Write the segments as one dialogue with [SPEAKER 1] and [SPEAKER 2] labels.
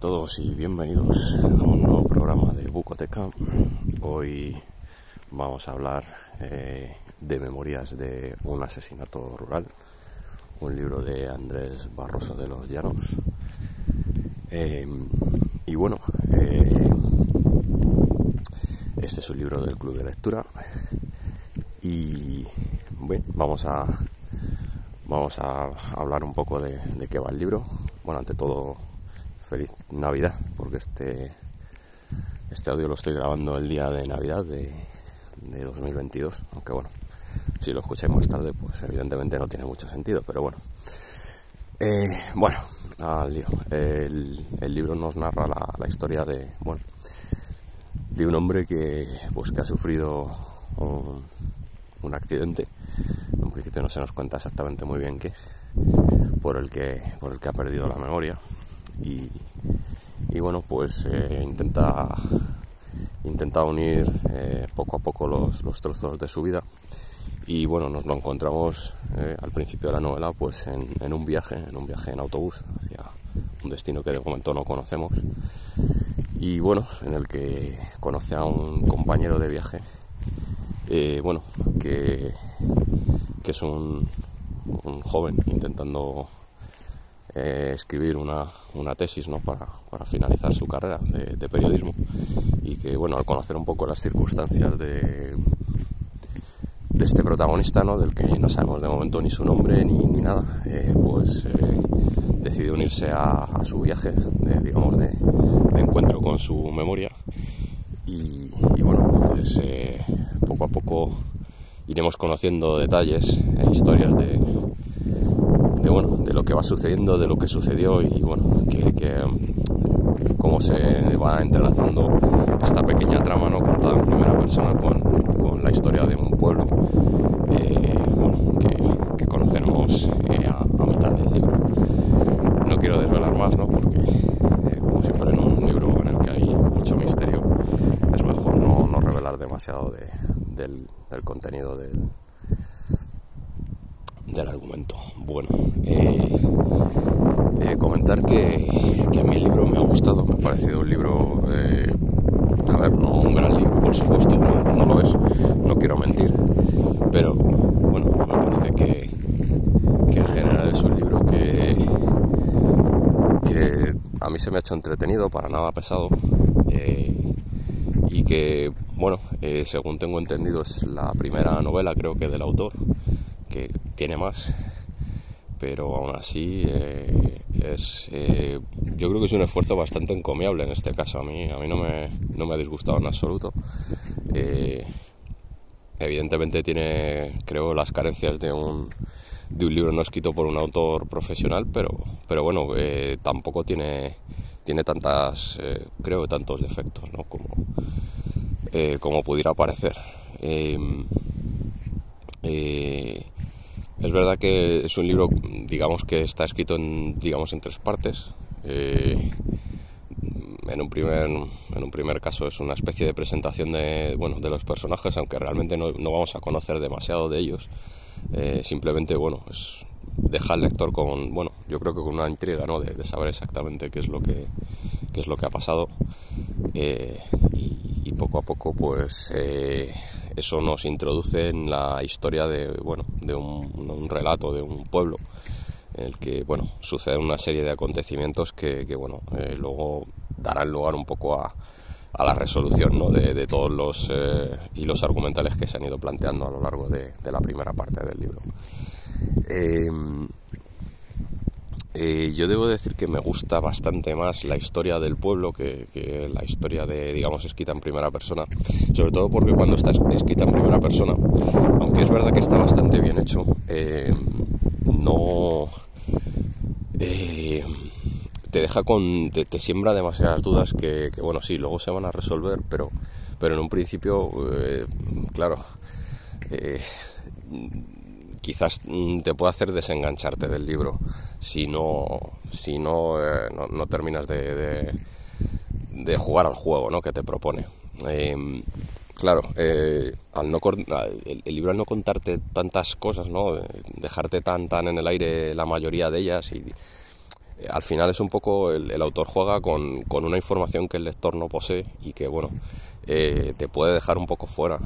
[SPEAKER 1] A todos y bienvenidos a un nuevo programa de Bucoteca. Hoy vamos a hablar eh, de Memorias de un asesinato rural, un libro de Andrés Barroso de los Llanos. Eh, y bueno, eh, este es un libro del Club de Lectura y bueno, vamos a, vamos a hablar un poco de, de qué va el libro. Bueno, ante todo feliz Navidad, porque este, este audio lo estoy grabando el día de Navidad de, de 2022, aunque bueno, si lo escucháis más tarde, pues evidentemente no tiene mucho sentido, pero bueno. Eh, bueno, al lío. El, libro nos narra la, historia de, bueno, de un hombre que, pues, que ha sufrido un, un accidente. En principio no se nos cuenta exactamente muy bien qué, por el que, por el que ha perdido la memoria y, bueno, pues eh, intenta, intenta unir eh, poco a poco los, los, trozos de su vida. Y bueno, nos lo encontramos eh, al principio de la novela pues en, un viaje, en un viaje en autobús hacia un destino que de momento no conocemos. Y bueno, en el que conoce a un compañero de viaje bueno, que, que es un joven intentando eh, escribir una, una tesis ¿no? para, para, finalizar su carrera de, periodismo y que bueno al conocer un poco las circunstancias de, de este protagonista ¿no? del que no sabemos de momento ni su nombre ni, nada eh, pues eh, decide unirse a, su viaje de, digamos de, encuentro con su memoria y, y bueno pues eh, poco a poco iremos conociendo detalles e historias de, de lo que va sucediendo de lo que sucedió y bueno que, cómo se va entrelazando esta pequeña trama no contada en primera persona con, la historia de un pueblo eh, que, conoceremos eh, a, mitad del libro. No quiero desvelar más no porque eh, como siempre en un libro en el que hay mucho misterio es mejor no, revelar demasiado de, del, del contenido del del argumento. Bueno, eh, eh, comentar que, que, libro me ha gustado, me ha parecido un libro, eh, a ver, no un gran libro, por supuesto, no, no, lo es, no quiero mentir, pero bueno, me parece que, que en general es un libro que, que a mí se me ha hecho entretenido, para nada pesado, y que, bueno, según tengo entendido es la primera novela creo que del autor, que tiene más, pero aún así eh, es, eh, yo creo que es un esfuerzo bastante encomiable en este caso. A mí, a mí no, me, no me ha disgustado en absoluto. Eh, evidentemente tiene, creo, las carencias de un, de un libro no escrito por un autor profesional, pero, pero bueno, tampoco tiene tiene tantas, creo, tantos defectos, ¿no? Como, como pudiera parecer. Es verdad que es un libro, digamos que está escrito en, digamos, en tres partes. en, un primer, en un primer caso es una especie de presentación de, bueno, de los personajes, aunque realmente no, vamos a conocer demasiado de ellos. simplemente, bueno, es deja al lector con, bueno, yo creo que con una intriga, ¿no? De, saber exactamente qué es lo que, qué es lo que ha pasado. Eh, y, poco a poco, pues, eh, eso nos introduce en la historia de, bueno, de un, relato de un pueblo en el que, bueno, sucede una serie de acontecimientos que, bueno, eh, luego darán lugar un poco a, la resolución ¿no? de, todos los hilos argumentales que se han ido planteando a lo largo de, la primera parte del libro. Em, eh, yo debo decir que me gusta bastante más la historia del pueblo que, la historia de, digamos, escrita en primera persona. Sobre todo porque cuando está escrita en primera persona, aunque es verdad que está bastante bien hecho, em, no... Em, te deja con... Te, siembra demasiadas dudas que, bueno, sí, luego se van a resolver, pero, pero en un principio, eh, claro... Eh, quizás mm, te pueda hacer desengancharte del libro si no, si no, eh, no, terminas de, de, jugar al juego ¿no? que te propone. Em, claro, eh, al no, el, libro al no contarte tantas cosas, ¿no? dejarte tan, tan en el aire la mayoría de ellas y eh, al final es un poco el, autor juega con, con, una información que el lector no posee y que bueno te puede dejar un poco fuera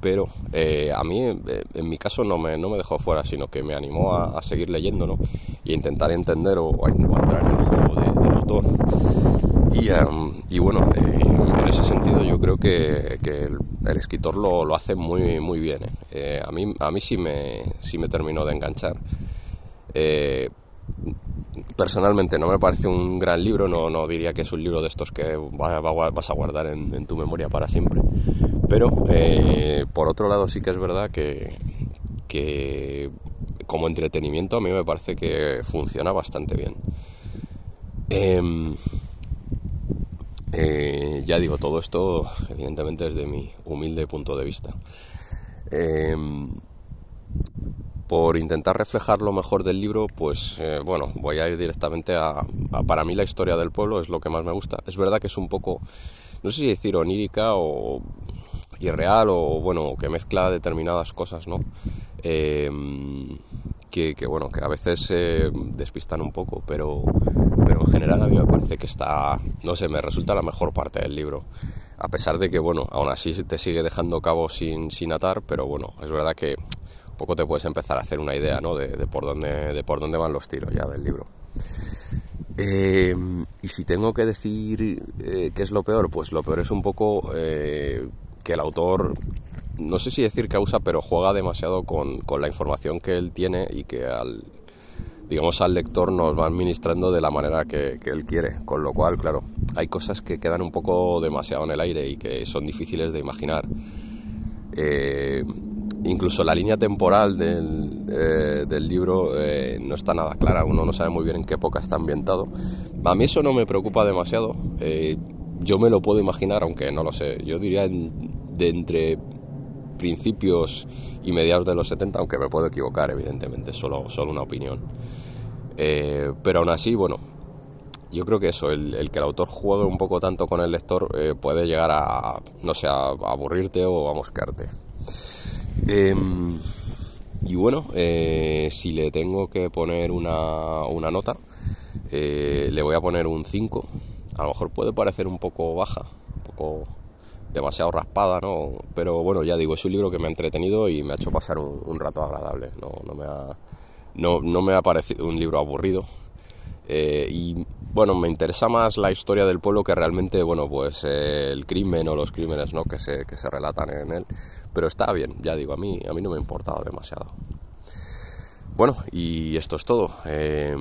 [SPEAKER 1] pero eh, a mí, eh, en mi caso, no me, no me dejó fuera, sino que me animó a, seguir leyendo ¿no? y a intentar entender o, a, entrar en el juego del autor. Y, em, y bueno, eh, en ese sentido yo creo que, que el, escritor lo, lo, hace muy, muy bien. a, mí, a mí sí me, sí me terminó de enganchar. personalmente no me parece un gran libro, no, no diría que es un libro de estos que vas a guardar en, en tu memoria para siempre pero, eh, por otro lado, sí que es verdad que, como entretenimiento a mí me parece que funciona bastante bien. Em, eh, ya digo, todo esto evidentemente desde mi humilde punto de vista. Em, por intentar reflejar lo mejor del libro, pues eh, bueno, voy a ir directamente a, a, Para mí la historia del pueblo es lo que más me gusta. Es verdad que es un poco, no sé si decir onírica o irreal o bueno, que mezcla determinadas cosas, ¿no? Eh, que, bueno, que a veces se despistan un poco, pero, pero en general a mí me parece que está, no sé, me resulta la mejor parte del libro. A pesar de que, bueno, aún así te sigue dejando cabo sin, sin atar, pero bueno, es verdad que un poco te puedes empezar a hacer una idea, ¿no? De, por, dónde, de por dónde van los tiros ya del libro. Eh, y si tengo que decir eh, qué es lo peor, pues lo peor es un poco que el autor, no sé si decir causa, pero juega demasiado con, la información que él tiene y que al, digamos, al lector nos va administrando de la manera que, él quiere. Con lo cual, claro, hay cosas que quedan un poco demasiado en el aire y que son difíciles de imaginar. Eh, incluso la línea temporal del, eh, libro eh, no está nada clara, uno no sabe muy bien en qué época está ambientado. A mí eso no me preocupa demasiado. Yo me lo puedo imaginar, aunque no lo sé. Yo diría de entre principios y mediados de los 70, aunque me puedo equivocar, evidentemente, solo, solo una opinión. Eh, pero aún así, bueno, yo creo que eso, el, que el autor juegue un poco tanto con el lector eh, puede llegar a, no sé, a, aburrirte o a mosquearte. Em, y bueno, eh, si le tengo que poner una, una nota, le voy a poner un 5. A lo mejor puede parecer un poco baja, un poco demasiado raspada, ¿no? Pero bueno, ya digo, es un libro que me ha entretenido y me ha hecho pasar un, rato agradable. No, no, me ha, no, no, me ha parecido un libro aburrido. Eh, y bueno, me interesa más la historia del pueblo que realmente, bueno, pues eh, el crimen o los crímenes, ¿no? Que se, que se relatan en él. Pero está bien, ya digo, a mí, a mí no me ha importado demasiado. Bueno, y esto es todo. Eh,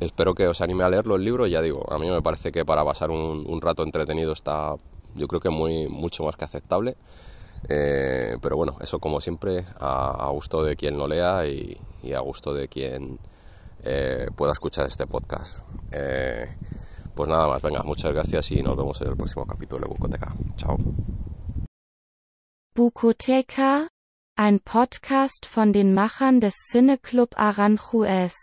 [SPEAKER 1] espero que os anime a leerlo el libro. Ya digo, a mí me parece que para pasar un, rato entretenido está yo creo que muy mucho más que aceptable. Eh, pero bueno, eso como siempre a, gusto de quien lo lea y, a gusto de quien eh, pueda escuchar este podcast. Eh, Pues nada más, venga, muchas gracias y nos vemos en el próximo capítulo de Bucoteca. Chao.
[SPEAKER 2] Bukoteca, ein Podcast von den Machern des Cineclub Aranjuez.